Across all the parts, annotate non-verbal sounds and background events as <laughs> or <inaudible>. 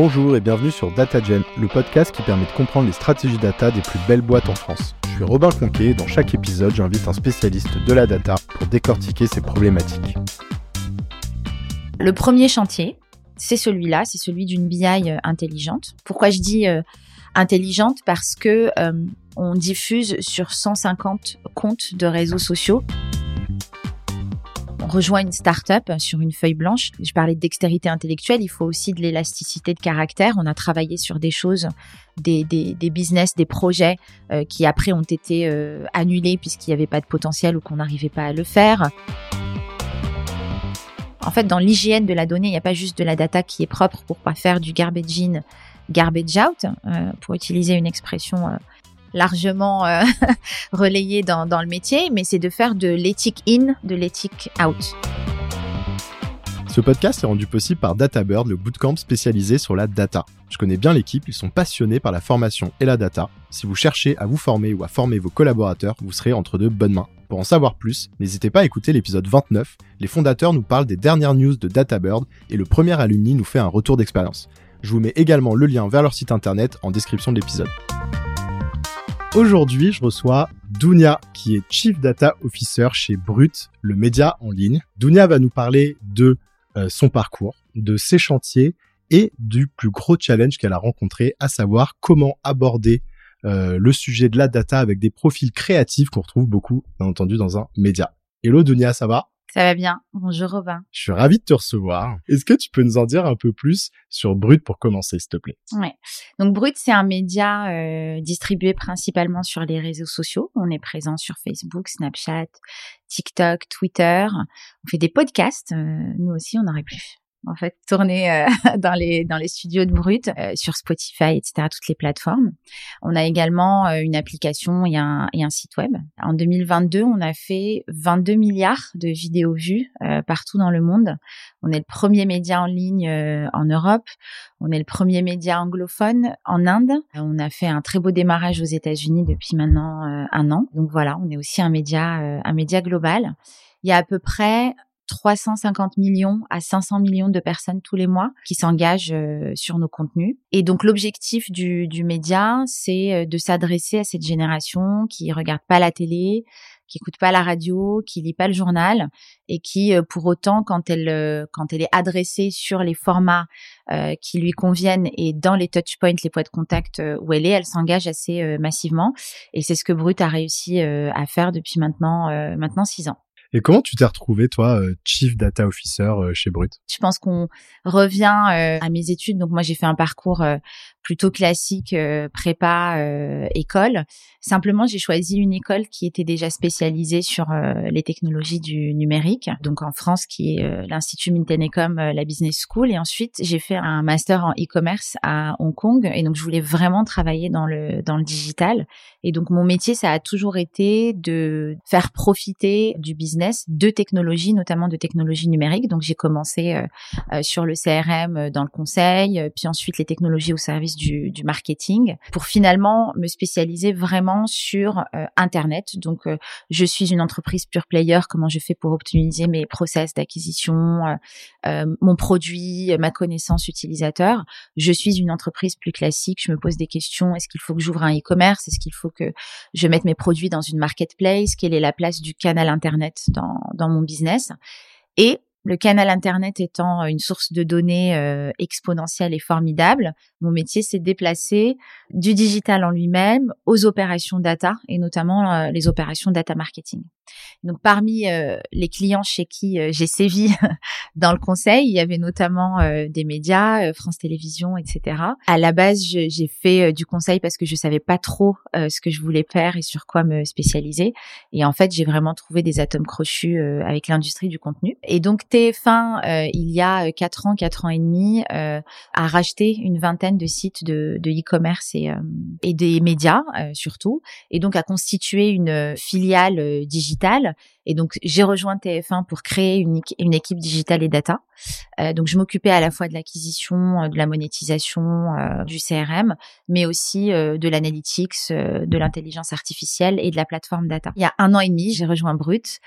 Bonjour et bienvenue sur DataGen, le podcast qui permet de comprendre les stratégies data des plus belles boîtes en France. Je suis Robin Conquet et dans chaque épisode, j'invite un spécialiste de la data pour décortiquer ces problématiques. Le premier chantier, c'est celui-là, c'est celui d'une BI euh, intelligente. Pourquoi je dis euh, intelligente? Parce que euh, on diffuse sur 150 comptes de réseaux sociaux rejoint une start-up sur une feuille blanche. Je parlais de dextérité intellectuelle, il faut aussi de l'élasticité de caractère. On a travaillé sur des choses, des, business, des projets euh, qui après ont été euh, annulés puisqu'il n'y avait pas de potentiel ou qu'on n'arrivait pas à le faire. En fait, dans l'hygiène de la donnée, il n'y a pas juste de la data qui est propre pour pas faire du garbage in, garbage out, euh, pour utiliser une expression largement euh, <laughs> relayé dans, dans, le métier, mais c'est de faire de l'éthique in, de l'éthique out. Ce podcast est rendu possible par DataBird, le bootcamp spécialisé sur la data. Je connais bien l'équipe, ils sont passionnés par la formation et la data. Si vous cherchez à vous former ou à former vos collaborateurs, vous serez entre de bonnes mains. Pour en savoir plus, n'hésitez pas à écouter l'épisode 29. Les fondateurs nous parlent des dernières news de DataBird et le premier alumni nous fait un retour d'expérience. Je vous mets également le lien vers leur site internet en description de l'épisode. Aujourd'hui, je reçois Dunia, qui est Chief Data Officer chez Brut, le média en ligne. Dunia va nous parler de euh, son parcours, de ses chantiers et du plus gros challenge qu'elle a rencontré, à savoir comment aborder euh, le sujet de la data avec des profils créatifs qu'on retrouve beaucoup, bien entendu, dans un média. Hello Dunia, ça va? Ça va bien. Bonjour Robin. Je suis ravi de te recevoir. Est-ce que tu peux nous en dire un peu plus sur Brut pour commencer, s'il te plaît? Ouais. Donc Brut, c'est un média euh, distribué principalement sur les réseaux sociaux. On est présent sur Facebook, Snapchat, TikTok, Twitter. On fait des podcasts. Euh, nous aussi, on aurait pu en fait, tourner euh, <laughs> dans les studios de Brut, euh, sur Spotify, etc., toutes les plateformes. On a également euh, une application et un, et un site web. En 2022, on a fait 22 milliards de vidéos vues partout dans le monde. On est le premier média en ligne en Europe. On est le premier média anglophone en Inde. On a fait un très beau démarrage aux États-Unis depuis maintenant un an. Donc voilà, on est aussi un média un média global. Il y a à peu près 350 millions à 500 millions de personnes tous les mois qui s'engagent euh, sur nos contenus. Et donc l'objectif du, du média, c'est euh, de s'adresser à cette génération qui regarde pas la télé, qui écoute pas la radio, qui lit pas le journal et qui, euh, pour autant, quand elle quand elle est adressée sur les formats qui lui conviennent et dans les touchpoints, les points de contact où elle est, elle s'engage assez massivement. Et c'est ce que Brut a réussi à faire depuis maintenant maintenant six ans. Et comment tu t'es retrouvé, toi, euh, Chief Data Officer euh, chez Brut? Je pense qu'on revient euh, à mes études. Donc moi, j'ai fait un parcours plutôt classique, prépa, école. Simplement, j'ai choisi une école qui était déjà spécialisée sur les technologies du numérique. Donc en France, qui est l'Institut Mintenecom, la Business School. Et ensuite, j'ai fait un master en e-commerce à Hong Kong. Et donc, je voulais vraiment travailler dans le dans le digital. Et donc, mon métier, ça a toujours été de faire profiter du business de technologies, notamment de technologies numériques. Donc j'ai commencé euh, euh, sur le CRM euh, dans le conseil, puis ensuite les technologies au service du, marketing, pour finalement me spécialiser vraiment sur Internet. Donc je suis une entreprise pure player. Comment je fais pour optimiser mes process d'acquisition, mon produit, ma connaissance utilisateur? Je suis une entreprise plus classique. Je me pose des questions. Est-ce qu'il faut que j'ouvre un e-commerce? Est-ce qu'il faut que je mette mes produits dans une marketplace? Quelle est la place du canal Internet dans, mon business. Et le canal Internet étant une source de données euh, exponentielle et formidable, mon métier s'est déplacé du digital en lui-même aux opérations data et notamment euh, les opérations data marketing. Donc parmi euh, les clients chez qui euh, j'ai sévi <laughs> dans le conseil, il y avait notamment euh, des médias, France Télévisions, etc. À la base, j'ai fait du conseil parce que je savais pas trop ce que je voulais faire et sur quoi me spécialiser. Et en fait, j'ai vraiment trouvé des atomes crochus avec l'industrie du contenu. Et donc TF1, il y a quatre ans, quatre ans et demi, a racheté une vingtaine de sites de e-commerce et, et des médias surtout, et donc a constitué une filiale digitale Et donc, j'ai rejoint TF1 pour créer une, équipe digitale et data. Euh, donc, je m'occupais à la fois de l'acquisition, euh, de la monétisation, euh, du CRM, mais aussi de l'analytics, de l'intelligence artificielle et de la plateforme data. Il y a un an et demi, j'ai rejoint Brut,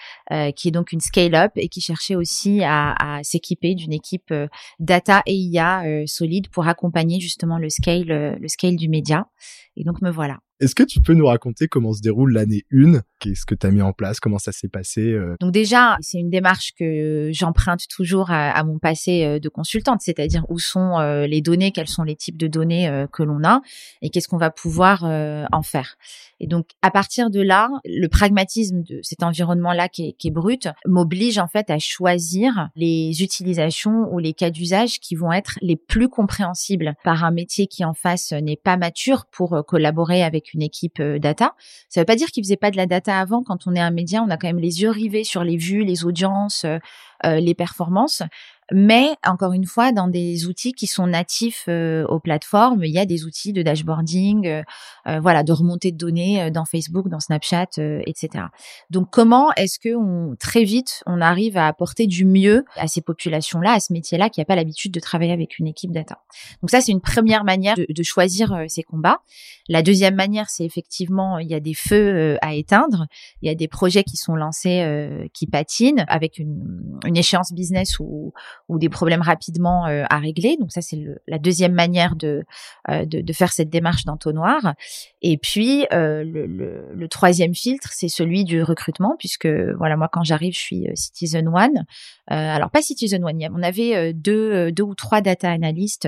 qui est donc une scale-up et qui cherchait aussi à, à s'équiper d'une équipe data et IA solide pour accompagner justement le scale, le scale du média. Et donc, me voilà. Est-ce que tu peux nous raconter comment se déroule l'année 1 Qu'est-ce que tu as mis en place? Comment ça s'est passé euh? Donc déjà, c'est une démarche que j'emprunte toujours à, mon passé euh, de consultante, c'est-à-dire où sont euh, les données, quels sont les types de données que l'on a et qu'est-ce qu'on va pouvoir en faire. Et donc à partir de là, le pragmatisme de cet environnement-là qui est, qui est brut m'oblige en fait à choisir les utilisations ou les cas d'usage qui vont être les plus compréhensibles par un métier qui en face n'est pas mature pour collaborer avec une équipe euh, data. Ça veut pas dire qu'ils faisaient pas de la data avant. Quand on est un média, on a quand même les yeux rivés sur les vues, les audiences, euh, euh, les performances mais encore une fois, dans des outils qui sont natifs euh, aux plateformes, il y a des outils de dashboarding, euh, euh, voilà, de remontée de données dans Facebook, dans Snapchat, etc. Donc, comment est-ce que on, très vite on arrive à apporter du mieux à ces populations-là, à ce métier-là, qui n'a pas l'habitude de travailler avec une équipe data? Donc ça, c'est une première manière de, de choisir ces combats. La deuxième manière, c'est effectivement, il y a des feux à éteindre, il y a des projets qui sont lancés, qui patinent avec une, une échéance business ou ou des problèmes rapidement euh, à régler. Donc ça, c'est la deuxième manière de, euh, de, de, faire cette démarche d'entonnoir. Et puis euh, le, troisième filtre, c'est celui du recrutement, puisque voilà, moi quand j'arrive, je suis Citizen One. alors pas Citizen One, on avait deux, deux ou trois data analystes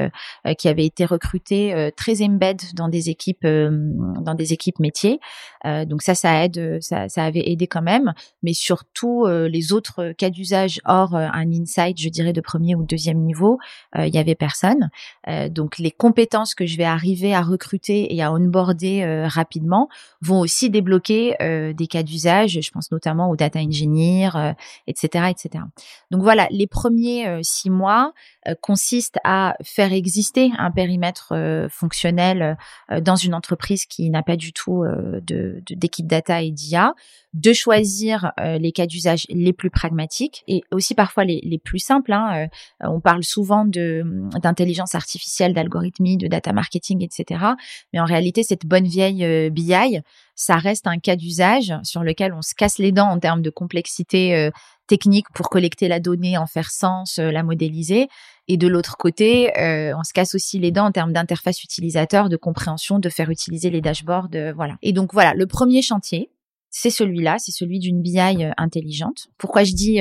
qui avaient été recrutés très embed dans des équipes dans des équipes métiers. donc ça, ça aide, ça, ça avait aidé quand même. Mais surtout les autres cas d'usage hors un insight, je dirais de premier ou deuxième niveau, euh, il y avait personne. Euh, donc les compétences que je vais arriver à recruter et à onboarder euh, rapidement vont aussi débloquer des cas d'usage. Je pense notamment aux data engineers, etc., etc. Donc voilà, les premiers six mois consistent à faire exister un périmètre fonctionnel dans une entreprise qui n'a pas du tout d'équipe data et d'IA, de choisir les cas d'usage les plus pragmatiques et aussi parfois les, les plus simples. Hein, euh, on parle souvent de d'intelligence artificielle, d'algorithmie, de data marketing, etc. Mais en réalité, cette bonne vieille euh, BI, ça reste un cas d'usage sur lequel on se casse les dents en termes de complexité euh, technique pour collecter la donnée, en faire sens, la modéliser. Et de l'autre côté, on se casse aussi les dents en termes d'interface utilisateur, de compréhension, de faire utiliser les dashboards, voilà. Et donc voilà, le premier chantier, c'est celui-là, c'est celui d'une BI intelligente. Pourquoi je dis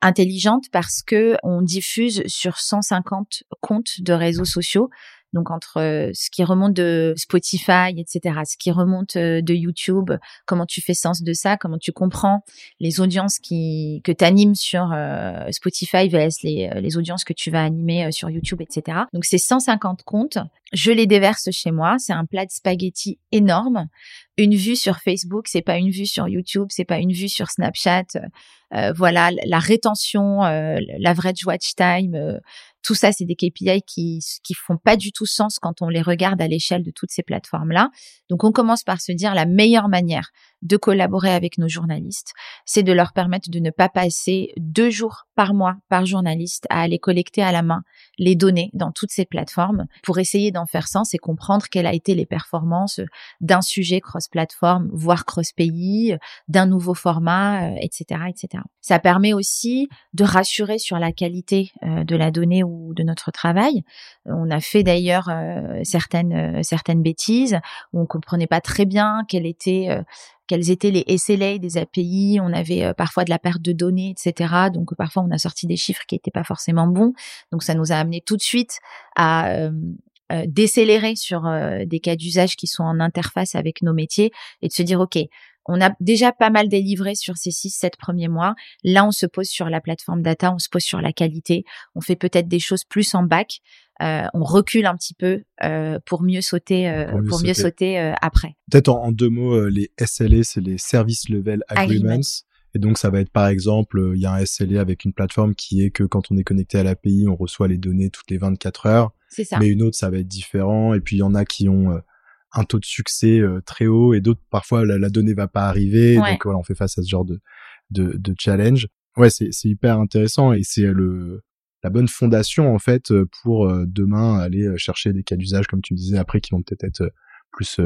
intelligente? Parce que on diffuse sur 150 comptes de réseaux sociaux donc entre euh, ce qui remonte de Spotify, etc., ce qui remonte euh, de YouTube, comment tu fais sens de ça, comment tu comprends les audiences qui que tu animes sur euh, Spotify vs les, les audiences que tu vas animer sur YouTube, etc. Donc c'est 150 comptes. Je les déverse chez moi. C'est un plat de spaghettis énorme. Une vue sur Facebook, c'est pas une vue sur YouTube, c'est pas une vue sur Snapchat. voilà, la rétention, l'average watch time, tout ça, c'est des KPI qui qui font pas du tout sens quand on les regarde à l'échelle de toutes ces plateformes-là. Donc, on commence par se dire la meilleure manière de collaborer avec nos journalistes, c'est de leur permettre de ne pas passer deux jours par mois par journaliste à aller collecter à la main les données dans toutes ces plateformes pour essayer d'en faire sens et comprendre quelles a été les performances d'un sujet cross-plateforme, voire cross-pays, d'un nouveau format, etc., euh, etc. Ça permet aussi de rassurer sur la qualité euh, de la donnée ou de notre travail. On a fait d'ailleurs euh, certaines certaines bêtises où on comprenait pas très bien quelle était quels étaient les SLA des API, on avait euh, parfois de la perte de données, etc. Donc parfois on a sorti des chiffres qui n'étaient pas forcément bons. Donc ça nous a amené tout de suite à euh, euh, décélérer sur des cas d'usage qui sont en interface avec nos métiers et de se dire ok on a déjà pas mal délivré sur ces six, sept premiers mois. Là, on se pose sur la plateforme data, on se pose sur la qualité. On fait peut-être des choses plus en bac. Euh, on recule un petit peu euh, pour mieux sauter, euh, pour mieux, sauter, après. Peut-être en, deux mots, les SLA, c'est les Service Level Agreements. Et donc, ça va être par exemple, il y a un SLA avec une plateforme qui est que quand on est connecté à l'API, on reçoit les données toutes les 24 heures. C'est ça. Mais une autre, ça va être différent. Et puis, il y en a qui ont un taux de succès très haut et d'autres parfois la, la, donnée va pas arriver. Donc voilà, on fait face à ce genre de de, de challenge. Ouais, c'est c'est hyper intéressant et c'est le la bonne fondation en fait pour demain aller chercher des cas d'usage comme tu disais après qui vont peut-être être plus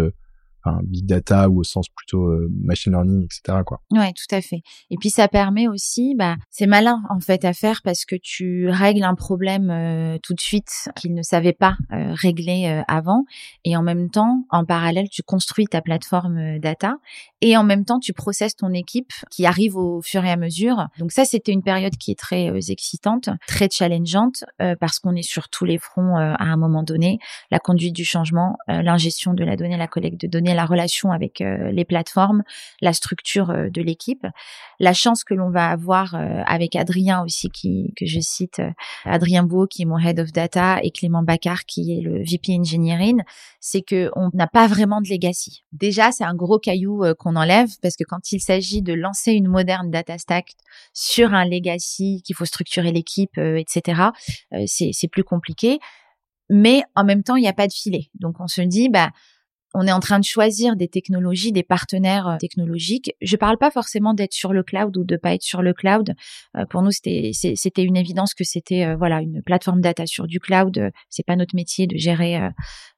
big data ou au sens plutôt euh, machine learning, etc. Quoi. Ouais, tout à fait. Et puis ça permet aussi, bah, c'est malin en fait à faire parce que tu règles un problème euh, tout de suite qu'ils ne savaient pas euh, régler avant, et en même temps, en parallèle, tu construis ta plateforme data, et en même temps, tu processes ton équipe qui arrive au fur et à mesure. Donc ça, c'était une période qui est très excitante, très challengeante parce qu'on est sur tous les fronts à un moment donné, la conduite du changement, l'ingestion de la donnée, la collecte de données la relation avec euh, les plateformes, la structure euh, de l'équipe, la chance que l'on va avoir euh, avec Adrien aussi qui que je cite Adrien Beau qui est mon head of data et Clément Baccar qui est le VP engineering, c'est que on n'a pas vraiment de legacy. Déjà, c'est un gros caillou qu'on enlève parce que quand il s'agit de lancer une moderne data stack sur un legacy qu'il faut structurer l'équipe, etc., c'est plus compliqué mais en même temps, il n'y a pas de filet. Donc on se dit, bah, on est en train de choisir des technologies, des partenaires euh, technologiques. Je parle pas forcément d'être sur le cloud ou de pas être sur le cloud. Euh, pour nous, c'était une évidence que c'était euh, voilà une plateforme data sur du cloud. C'est pas notre métier de gérer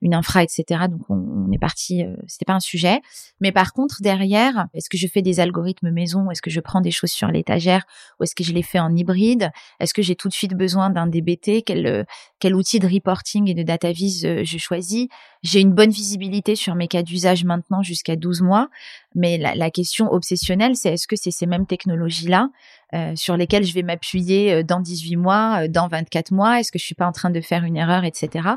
une infra, etc. Donc on, est parti. c'était pas un sujet. Mais par contre, derrière, est-ce que je fais des algorithmes maison? Est-ce que je prends des choses sur l'étagère? Ou est-ce que je les fais en hybride? Est-ce que j'ai tout de suite besoin d'un DBT Quel quel outil de reporting et de data vis je choisis? J'ai une bonne visibilité sur mes cas d'usage maintenant jusqu'à 12 mois. Mais la, question obsessionnelle, c'est est-ce que c'est ces mêmes technologies-là euh, sur lesquelles je vais m'appuyer euh, dans 18 mois, euh, dans 24 mois? Est-ce que je suis pas en train de faire une erreur, etc.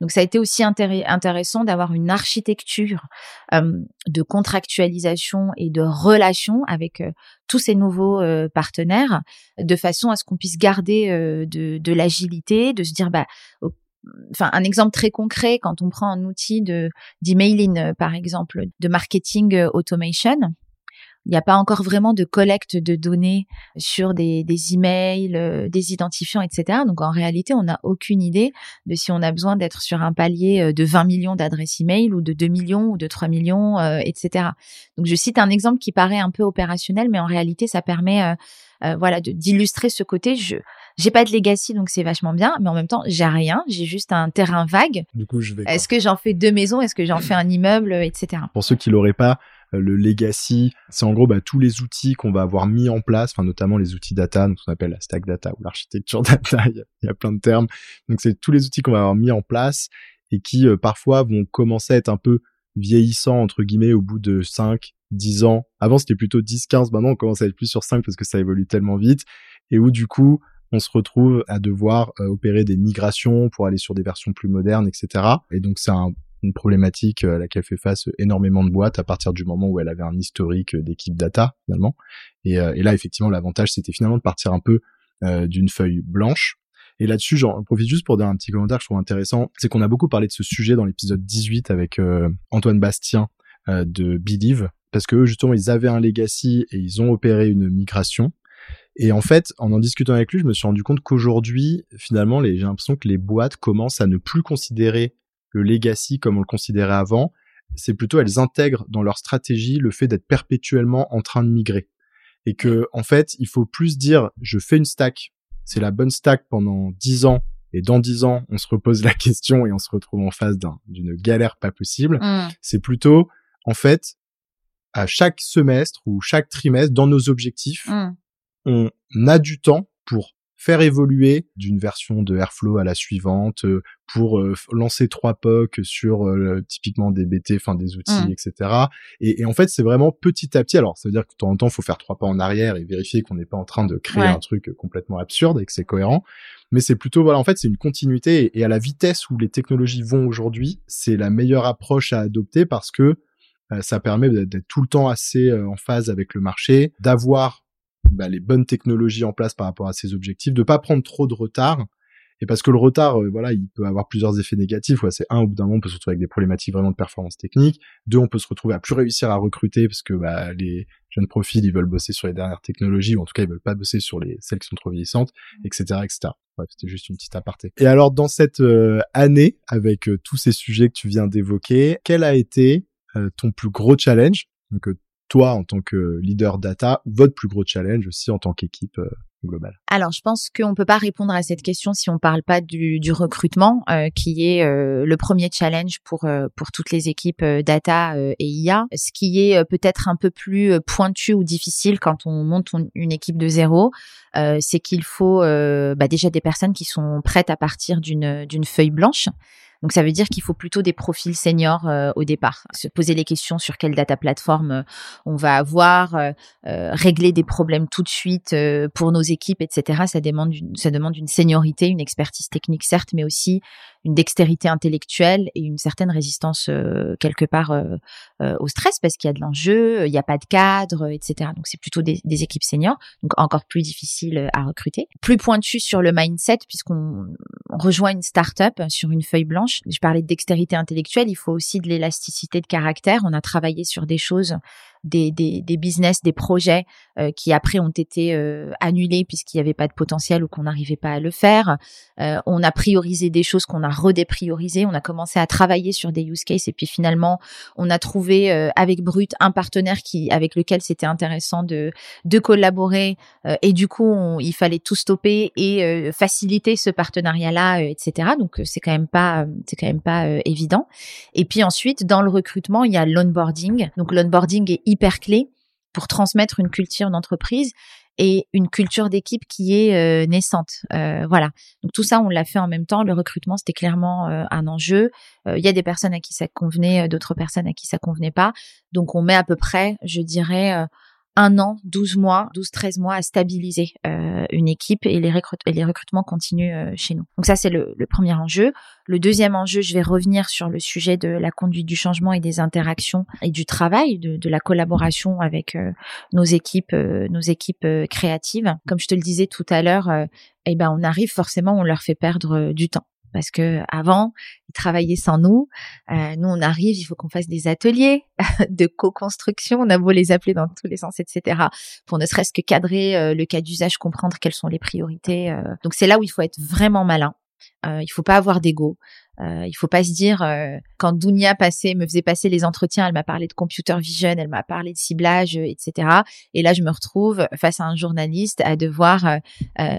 Donc ça a été aussi intéressant d'avoir une architecture de contractualisation et de relation avec tous ces nouveaux partenaires, de façon à ce qu'on puisse garder de, de l'agilité, de se dire bah enfin un exemple très concret quand on prend un outil de d'emailing euh, par exemple de marketing euh, automation il n'y a pas encore vraiment de collecte de données sur des, emails, euh, des identifiants, etc. Donc en réalité, on n'a aucune idée de si on a besoin d'être sur un palier de 20 millions d'adresses email ou de 2 millions ou de 3 millions, etc. Donc je cite un exemple qui paraît un peu opérationnel, mais en réalité, ça permet voilà d'illustrer ce côté. Je j'ai pas de legacy, donc c'est vachement bien, mais en même temps, j'ai rien. J'ai juste un terrain vague. Du coup, je vais. Est-ce que j'en fais deux maisons? Est-ce que j'en <clears throat> fais un immeuble, etc. Pour ceux qui l'auraient pas, euh, le legacy, c'est en gros bah, tous les outils qu'on va avoir mis en place, enfin notamment les outils data, donc on appelle la stack data ou l'architecture <laughs> data. Il y, a, plein de termes. Donc c'est tous les outils qu'on va avoir mis en place et qui euh, parfois vont commencer à être un peu vieillissants entre guillemets au bout de 5, 10 ans. Avant c'était plutôt 10, 15, maintenant on commence à être plus sur 5 parce que ça évolue tellement vite et où du coup on se retrouve à devoir euh, opérer des migrations pour aller sur des versions plus modernes, etc. Et donc c'est une problématique euh, à laquelle fait face énormément de boîtes à partir du moment où elle avait un historique d'équipe data finalement. Et, euh, et là effectivement l'avantage c'était finalement de partir un peu d'une feuille blanche. Et là-dessus, j'en profite juste pour dire un petit commentaire que je trouve intéressant, c'est qu'on a beaucoup parlé de ce sujet dans l'épisode 18 avec Antoine Bastien de Believe, parce que eux, justement, ils avaient un legacy et ils ont opéré une migration. Et en fait, en en discutant avec lui, je me suis rendu compte qu'aujourd'hui, finalement, j'ai l'impression que les boîtes commencent à ne plus considérer le legacy comme on le considérait avant. C'est plutôt elles intègrent dans leur stratégie le fait d'être perpétuellement en train de migrer. Et que, en fait, il faut plus dire, je fais une stack, c'est la bonne stack pendant dix ans, et dans dix ans, on se repose la <laughs> question et on se retrouve en face d'une galère pas possible. Mmh. C'est plutôt, en fait, à chaque semestre ou chaque trimestre, dans nos objectifs, mmh on a du temps pour faire évoluer d'une version de Airflow à la suivante, euh, pour euh, lancer trois POC sur euh, typiquement des BT, enfin des outils, mmh. etc. Et, en fait, c'est vraiment petit à petit. Alors, ça veut dire que de temps en temps, il faut faire trois pas en arrière et vérifier qu'on n'est pas en train de créer un truc complètement absurde et que c'est cohérent. Mais c'est plutôt, voilà, en fait, c'est une continuité et, à la vitesse où les technologies vont aujourd'hui, c'est la meilleure approche à adopter parce que ça permet d'être tout le temps assez en phase avec le marché, d'avoir bah, les bonnes technologies en place par rapport à ces objectifs, de pas prendre trop de retard Et parce que le retard, euh, voilà, il peut avoir plusieurs effets négatifs. Ouais, c'est un, au bout d'un moment, on peut se retrouver avec des problématiques vraiment de performance technique. Deux, on peut se retrouver à plus réussir à recruter parce que bah, les jeunes profils, ils veulent bosser sur les dernières technologies, ou en tout cas, ils veulent pas bosser sur les celles qui sont trop vieillissantes, etc., mmh. etc. C'était juste une petite aparté. Et alors, dans cette euh, année, avec euh, tous ces sujets que tu viens d'évoquer, quel a été ton plus gros challenge Donc, toi, en tant que leader data, votre plus gros challenge aussi en tant qu'équipe alors, je pense qu'on ne peut pas répondre à cette question si on ne parle pas du, recrutement, euh, qui est euh, le premier challenge pour euh, pour toutes les équipes data et IA. Ce qui est peut-être un peu plus pointu ou difficile quand on monte une équipe de zéro, c'est qu'il faut bah, déjà des personnes qui sont prêtes à partir d'une feuille blanche. Donc ça veut dire qu'il faut plutôt des profils seniors euh, au départ. Se poser les questions sur quelle data plateforme euh, on va avoir, euh, régler des problèmes tout de suite pour nos équipes, etc. Ça demande ça demande une seniorité, une expertise technique certes, mais aussi une dextérité intellectuelle et une certaine résistance quelque part au stress parce qu'il y a de l'enjeu, il n'y a pas de cadre, etc. Donc c'est plutôt des, des, équipes seniors, donc encore plus difficile à recruter. Plus pointu sur le mindset puisqu'on rejoint une start-up sur une feuille blanche je parlais de dextérité intellectuelle, il faut aussi de l'élasticité de caractère. On a travaillé sur des choses des, des, des business, des projets euh, qui après ont été euh, annulés puisqu'il n'y avait pas de potentiel ou qu'on n'arrivait pas à le faire. Euh, on a priorisé des choses qu'on a redépriorisées. On a commencé à travailler sur des use cases et puis finalement on a trouvé avec Brut un partenaire qui avec lequel c'était intéressant de de collaborer et du coup il fallait tout stopper et faciliter ce partenariat là, etc. Donc c'est quand même pas c'est quand même pas évident. Et puis ensuite dans le recrutement il y a l'onboarding. Donc l'onboarding est hyper clé pour transmettre une culture d'entreprise et une culture d'équipe qui est euh, naissante. Euh, voilà. Donc tout ça, on l'a fait en même temps. Le recrutement, c'était clairement euh, un enjeu. Il y a des personnes à qui ça convenait, d'autres personnes à qui ça convenait pas. Donc on met à peu près, je dirais, un an, 12 mois, 12, 13 mois à stabiliser euh, une équipe et les, recrutements continuent euh, chez nous. Donc ça, c'est le, premier enjeu. Le deuxième enjeu, je vais revenir sur le sujet de la conduite du changement et des interactions et du travail, de, la collaboration avec euh, nos équipes, nos équipes créatives. Comme je te le disais tout à l'heure, eh ben on arrive forcément, on leur fait perdre du temps parce que avant ils travaillaient sans nous. Euh, nous on arrive, il faut qu'on fasse des ateliers <laughs> de co-construction. On a beau les appeler dans tous les sens, etc. Pour ne serait-ce que cadrer euh, le cas d'usage, comprendre quelles sont les priorités. Euh. Donc c'est là où il faut être vraiment malin. Euh, il faut pas avoir d'ego. Euh, il faut pas se dire euh, quand Dounia passait, me faisait passer les entretiens, elle m'a parlé de computer vision, elle m'a parlé de ciblage, euh, etc. Et là, je me retrouve face à un journaliste à devoir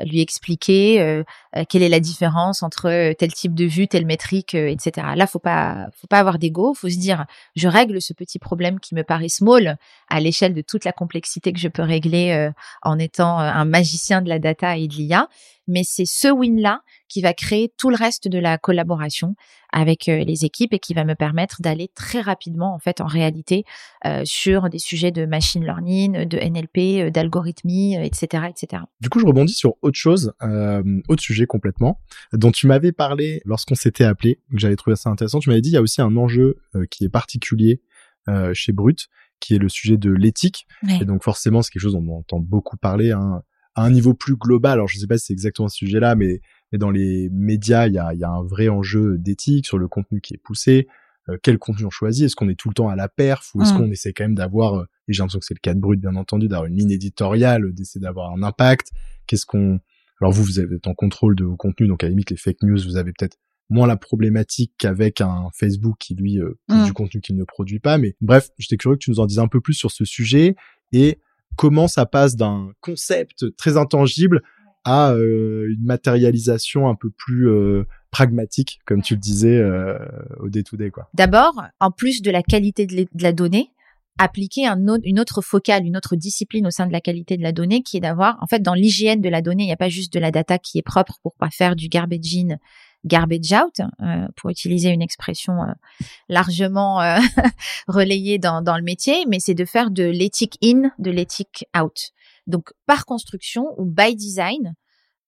lui expliquer quelle est la différence entre tel type de vue, telle métrique, etc. Là, faut pas, faut pas avoir d'ego. Faut se dire, je règle ce petit problème qui me paraît small à l'échelle de toute la complexité que je peux régler en étant un magicien de la data et de l'IA. Mais c'est ce win-là qui va créer tout le reste de la collaboration avec euh, les équipes et qui va me permettre d'aller très rapidement en fait en réalité euh, sur des sujets de machine learning, de NLP, euh, d'algorithmie, etc., etc. Du coup, je rebondis sur autre chose, autre sujet complètement, dont tu m'avais parlé lorsqu'on s'était appelé, que j'avais trouvé ça intéressant. Tu m'avais dit il y a aussi un enjeu qui est particulier chez Brut, qui est le sujet de l'éthique. Et donc forcément, c'est quelque chose dont on entend beaucoup parler. Hein, à un niveau plus global. Alors je sais pas si c'est exactement ce sujet-là, mais mais dans les médias, il y a, y a, un vrai enjeu d'éthique sur le contenu qui est poussé. Euh, quel contenu on choisit? Est-ce qu'on est tout le temps à la perf ou est-ce mmh. qu'on essaie quand même d'avoir, euh, et j'ai l'impression que c'est le cas de Brut bien entendu, d'avoir une ligne éditoriale, d'essayer d'avoir un impact Qu'est-ce qu'on... Alors vous, vous êtes en contrôle de vos contenus, donc à la limite les fake news, vous avez peut-être moins la problématique qu'avec un Facebook qui lui euh, mmh. du contenu qu'il ne produit pas. Mais bref, j'étais curieux que tu nous en dises un peu plus sur ce sujet et comment ça passe d'un concept très intangible à euh, une matérialisation un peu plus euh, pragmatique, comme tu le disais euh, au day-to-day. D'abord, en plus de la qualité de, la donnée, appliquer un une autre focale, une autre discipline au sein de la qualité de la donnée, qui est d'avoir, en fait, dans l'hygiène de la donnée, il n'y a pas juste de la data qui est propre pour pas faire du garbage in, garbage out, pour utiliser une expression largement <laughs> relayée dans, dans le métier, mais c'est de faire de l'éthique in, de l'éthique out. Donc, par construction ou by design,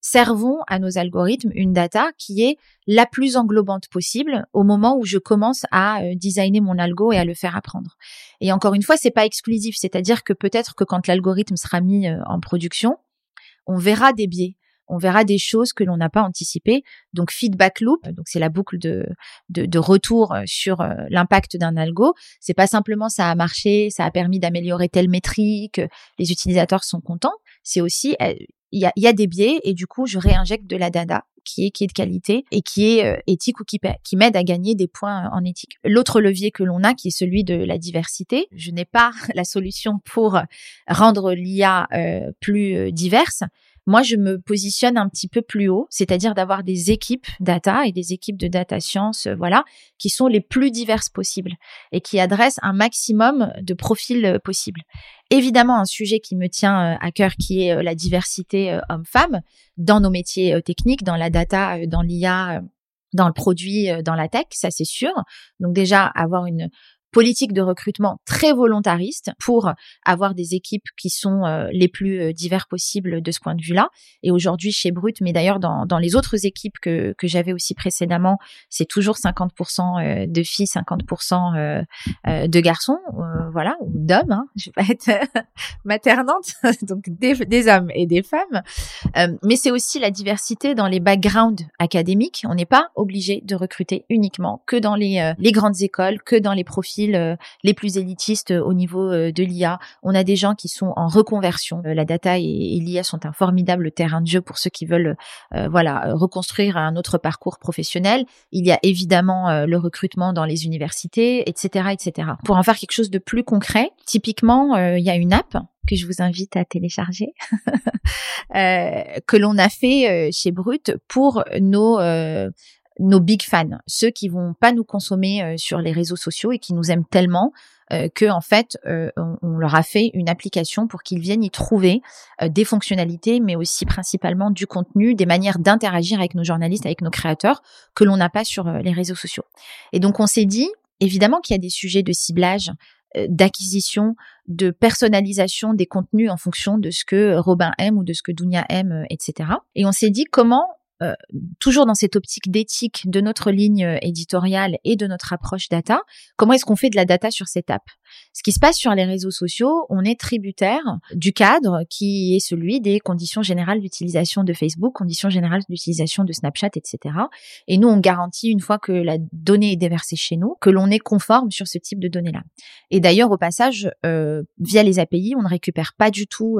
servons à nos algorithmes une data qui est la plus englobante possible au moment où je commence à euh, designer mon algo et à le faire apprendre. Et encore une fois, c'est pas exclusif, c'est-à-dire que peut-être que quand l'algorithme sera mis euh, en production, on verra des biais. On verra des choses que l'on n'a pas anticipées. Donc feedback loop, donc c'est la boucle de, de, retour euh, sur euh, l'impact d'un algo. C'est pas simplement ça a marché, ça a permis d'améliorer telle métrique, les utilisateurs sont contents. C'est aussi il y a, y a, des biais et du coup je réinjecte de la data qui est qui est de qualité et qui est éthique ou qui, qui m'aide à gagner des points en éthique. L'autre levier que l'on a qui est celui de la diversité. Je n'ai pas <laughs> la solution pour rendre l'IA plus diverse, moi, je me positionne un petit peu plus haut, c'est-à-dire d'avoir des équipes data et des équipes de data science, euh, voilà, qui sont les plus diverses possibles et qui adressent un maximum de profils euh, possibles. Évidemment, un sujet qui me tient euh, à cœur, qui est la diversité homme-femme dans nos métiers techniques, dans la data, dans l'IA, dans le produit, dans la tech, ça c'est sûr. Donc déjà avoir une politique de recrutement très volontariste pour avoir des équipes qui sont euh, les plus euh, divers possibles de ce point de vue-là. Et aujourd'hui chez Brut, mais d'ailleurs dans, dans les autres équipes que, que j'avais aussi précédemment, c'est toujours 50% euh, de filles, 50% de garçons, voilà, ou d'hommes. Hein, je vais pas être <laughs> maternante, <laughs> donc des, des, hommes et des femmes. mais c'est aussi la diversité dans les backgrounds académiques. On n'est pas obligé de recruter uniquement que dans les, les grandes écoles, que dans les profils euh, les plus élitistes euh, au niveau euh, de l'IA. On a des gens qui sont en reconversion. La data et, l'IA sont un formidable terrain de jeu pour ceux qui veulent voilà reconstruire un autre parcours professionnel. Il y a évidemment le recrutement dans les universités, etc., etc. Pour en faire quelque chose de plus concret, typiquement, il y a une app que je vous invite à télécharger, <laughs> que l'on a fait chez Brut pour nos nos big fans, ceux qui vont pas nous consommer euh, sur les réseaux sociaux et qui nous aiment tellement euh, que en fait euh, on, leur a fait une application pour qu'ils viennent y trouver des fonctionnalités, mais aussi principalement du contenu, des manières d'interagir avec nos journalistes, avec nos créateurs que l'on n'a pas sur les réseaux sociaux. Et donc on s'est dit évidemment qu'il y a des sujets de ciblage d'acquisition, de personnalisation des contenus en fonction de ce que Robin aime ou de ce que Dunia aime, etc. Et on s'est dit comment euh, toujours dans cette optique d'éthique de notre ligne euh, éditoriale et de notre approche data, comment est-ce qu'on fait de la data sur cette app? Ce qui se passe sur les réseaux sociaux, on est tributaire du cadre qui est celui des conditions générales d'utilisation de Facebook, conditions générales d'utilisation de Snapchat, etc. Et nous, on garantit une fois que la donnée est déversée chez nous, que l'on est conforme sur ce type de données-là. Et d'ailleurs, au passage, euh, via les API, on ne récupère pas du tout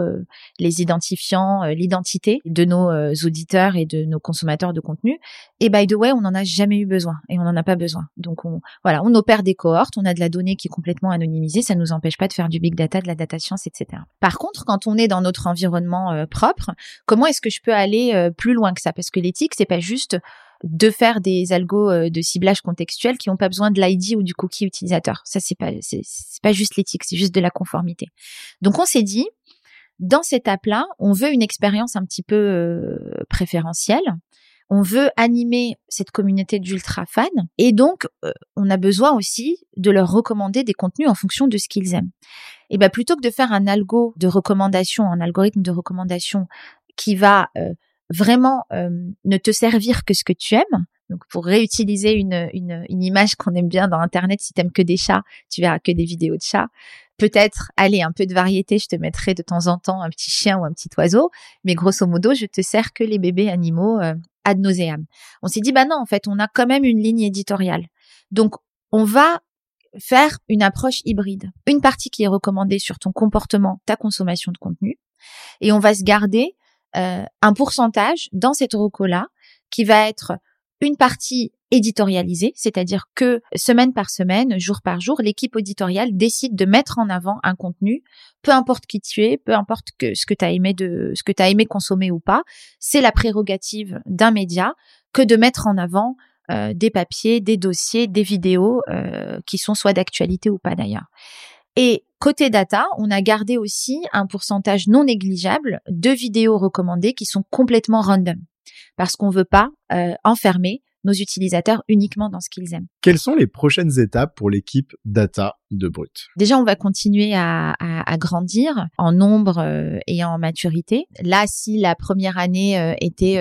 les identifiants, l'identité de nos auditeurs et de nos consommateurs de contenu. Et by the way, on n'en a jamais eu besoin et on n'en a pas besoin. Donc on, voilà, on opère des cohortes, on a de la donnée qui est complètement anonymisée, ça ne nous empêche pas de faire du big data, de la data science, etc. Par contre, quand on est dans notre environnement euh, propre, comment est-ce que je peux aller euh, plus loin que ça? Parce que l'éthique, c'est pas juste de faire des algos euh, de ciblage contextuel qui n'ont pas besoin de l'ID ou du cookie utilisateur. Ça, c'est pas, c'est pas juste l'éthique, c'est juste de la conformité. Donc, on s'est dit, dans cette app-là, on veut une expérience un petit peu euh, préférentielle. On veut animer cette communauté d'ultra fans et donc euh, on a besoin aussi de leur recommander des contenus en fonction de ce qu'ils aiment. Et ben plutôt que de faire un algo de recommandation, un algorithme de recommandation qui va euh, vraiment ne te servir que ce que tu aimes, donc pour réutiliser une, une, une image qu'on aime bien dans Internet, si t'aimes que des chats, tu verras que des vidéos de chats. Peut-être, allez, un peu de variété, je te mettrai de temps en temps un petit chien ou un petit oiseau, mais grosso modo, je te sers que les bébés animaux euh, ad nauseam. On s'est dit, bah non, en fait, on a quand même une ligne éditoriale. Donc, on va faire une approche hybride. Une partie qui est recommandée sur ton comportement, ta consommation de contenu, et on va se garder euh, un pourcentage dans cette reco-là qui va être une partie éditorialisée, c'est-à-dire que semaine par semaine, jour par jour, l'équipe éditoriale décide de mettre en avant un contenu, peu importe qui tu es, peu importe que ce que tu as aimé de ce que tu as aimé consommer ou pas, c'est la prérogative d'un média que de mettre en avant euh, des papiers, des dossiers, des vidéos euh, qui sont soit d'actualité ou pas d'ailleurs. Et côté data, on a gardé aussi un pourcentage non négligeable de vidéos recommandées qui sont complètement random parce qu'on veut pas euh, enfermer nos utilisateurs uniquement dans ce qu'ils aiment. Quelles sont les prochaines étapes pour l'équipe data de Brut? Déjà, on va continuer à, grandir en nombre euh, et en maturité. Là, si la première année euh, était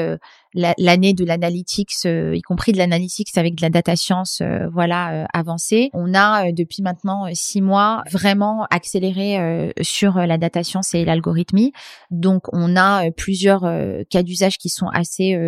l'année de l'analytics, y compris de l'analytics avec de la data science, voilà, avancée. On a depuis maintenant six mois vraiment accéléré sur la data science et l'algorithmie. Donc, on a plusieurs cas d'usage qui sont assez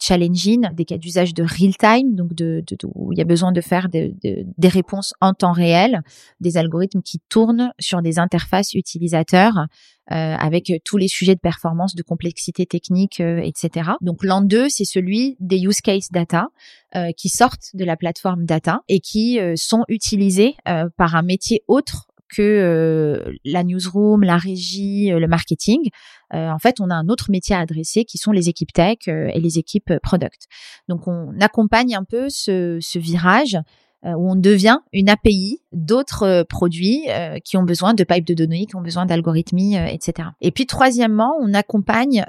challenging, des cas d'usage de real time, donc de, de, où il y a besoin de faire des réponses en temps réel, des algorithmes qui tournent sur des interfaces utilisateurs euh, avec tous les sujets de performance, de complexité technique, euh, etc. Donc l'an 2, c'est celui des use case data euh, qui sortent de la plateforme data et qui sont utilisés par un métier autre que la newsroom, la régie, le marketing. en fait, on a un autre métier à adresser qui sont les équipes tech et les équipes product. Donc, on accompagne un peu ce, ce virage euh, où on devient une API d'autres euh, produits euh, qui ont besoin de pipes de données, qui ont besoin d'algorithmie, etc. Et puis troisièmement, on accompagne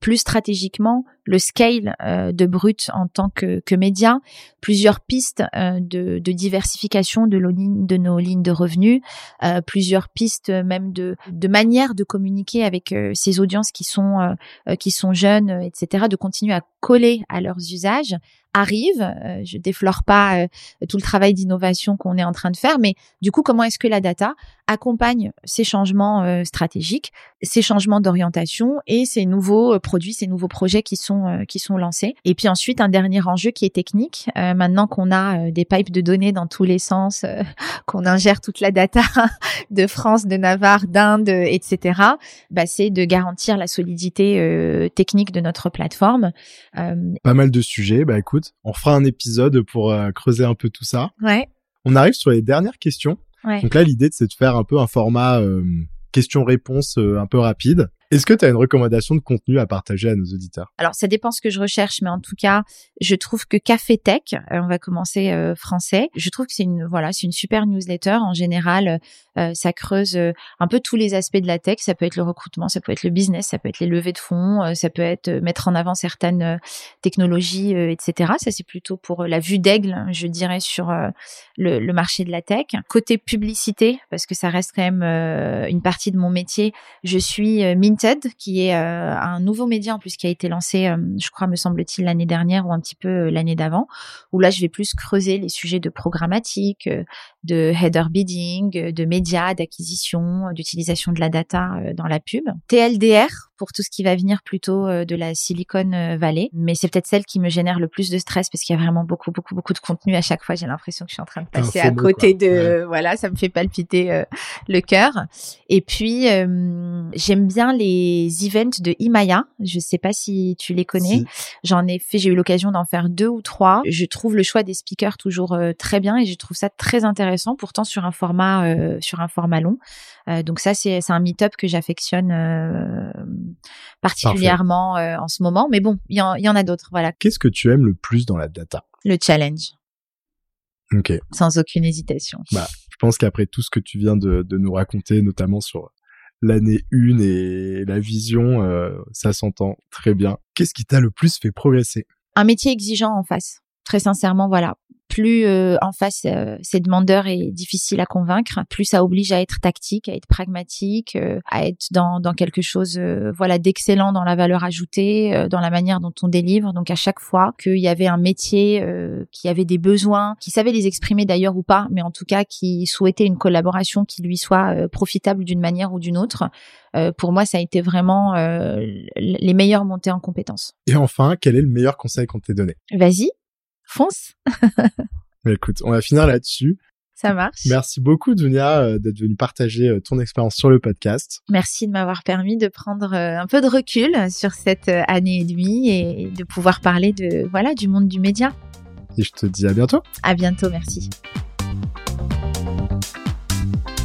plus stratégiquement le scale de Brut en tant que, média, plusieurs pistes de, de, diversification de, nos lignes de revenus, plusieurs pistes même de, de manière de communiquer avec ces audiences qui sont qui sont jeunes, etc. De continuer à coller à leurs usages arrive. Euh, je déflore pas euh, tout le travail d'innovation qu'on est en train de faire, mais du coup, comment est-ce que la data accompagne ces changements euh, stratégiques, ces changements d'orientation et ces nouveaux produits, ces nouveaux projets qui sont qui sont lancés. Et puis ensuite, un dernier enjeu qui est technique. maintenant qu'on a des pipes de données dans tous les sens, <laughs> qu'on ingère toute la data <laughs> de France, de Navarre, d'Inde, etc. Bah, c'est de garantir la solidité technique de notre plateforme. Pas mal de sujets. Bah écoute on fera un épisode pour euh, creuser un peu tout ça. Ouais. On arrive sur les dernières questions. Donc là, l'idée, c'est de faire un peu un format euh, question-réponse euh, un peu rapide. Est-ce que tu as une recommandation de contenu à partager à nos auditeurs? Alors, ça dépend ce que je recherche, mais en tout cas, je trouve que Café Tech, euh, on va commencer euh, français, je trouve que c'est une voilà, c'est une super newsletter. En général, euh, ça creuse un peu tous les aspects de la tech. Ça peut être le recrutement, ça peut être le business, ça peut être les levées de fonds, ça peut être mettre en avant certaines technologies, etc. Ça, c'est plutôt pour la vue d'aigle, je dirais, sur le, le, marché de la tech. Côté publicité, parce que ça reste quand même une partie de mon métier, je suis qui est euh, un nouveau média en plus qui a été lancé, euh, je crois, me semble-t-il, l'année dernière ou un petit peu euh, l'année d'avant, où là, je vais plus creuser les sujets de programmatique, de header bidding, de médias, d'acquisition, d'utilisation de la data dans la pub. TLDR, pour tout ce qui va venir plutôt euh, de la Silicon euh, Valley. Mais c'est peut-être celle qui me génère le plus de stress parce qu'il y a vraiment beaucoup, beaucoup, beaucoup de contenu à chaque fois. J'ai l'impression que je suis en train de passer à côté de, voilà, ça me fait palpiter euh, le cœur. Et puis, j'aime bien les events de Imaya. Je sais pas si tu les connais. J'en ai fait, j'ai eu l'occasion d'en faire deux ou trois. Je trouve le choix des speakers toujours très bien et je trouve ça très intéressant. Pourtant, sur un format, sur un format long. Donc ça, c'est un meet-up que j'affectionne particulièrement euh, en ce moment. Mais bon, il y, en, a d'autres. Voilà. Qu'est-ce que tu aimes le plus dans la data? Le challenge. Ok. Sans aucune hésitation. Bah, je pense qu'après tout ce que tu viens de, nous raconter, notamment sur l'année 1 et la vision, euh, ça s'entend très bien. Qu'est-ce qui t'a le plus fait progresser? Un métier exigeant en face. Très sincèrement, voilà plus euh, en face euh, c'est demandeur et difficile à convaincre, plus ça oblige à être tactique, à être pragmatique, euh, à être dans, dans quelque chose voilà d'excellent dans la valeur ajoutée, dans la manière dont on délivre. Donc à chaque fois qu'il y avait un métier qui avait des besoins, qui savait les exprimer d'ailleurs ou pas, mais en tout cas qui souhaitait une collaboration qui lui soit profitable d'une manière ou d'une autre, pour moi ça a été vraiment les meilleures montées en compétences. Et enfin, quel est le meilleur conseil qu'on t'ait donné? Vas-y fonce. écoute, on va finir là-dessus. Ça marche. Merci beaucoup, Dunia, euh, d'être venue partager euh, ton expérience sur le podcast. Merci de m'avoir permis de prendre euh, un peu de recul sur cette année et demie et de pouvoir parler de, voilà, du monde du média. Et je te dis à bientôt. À bientôt, merci.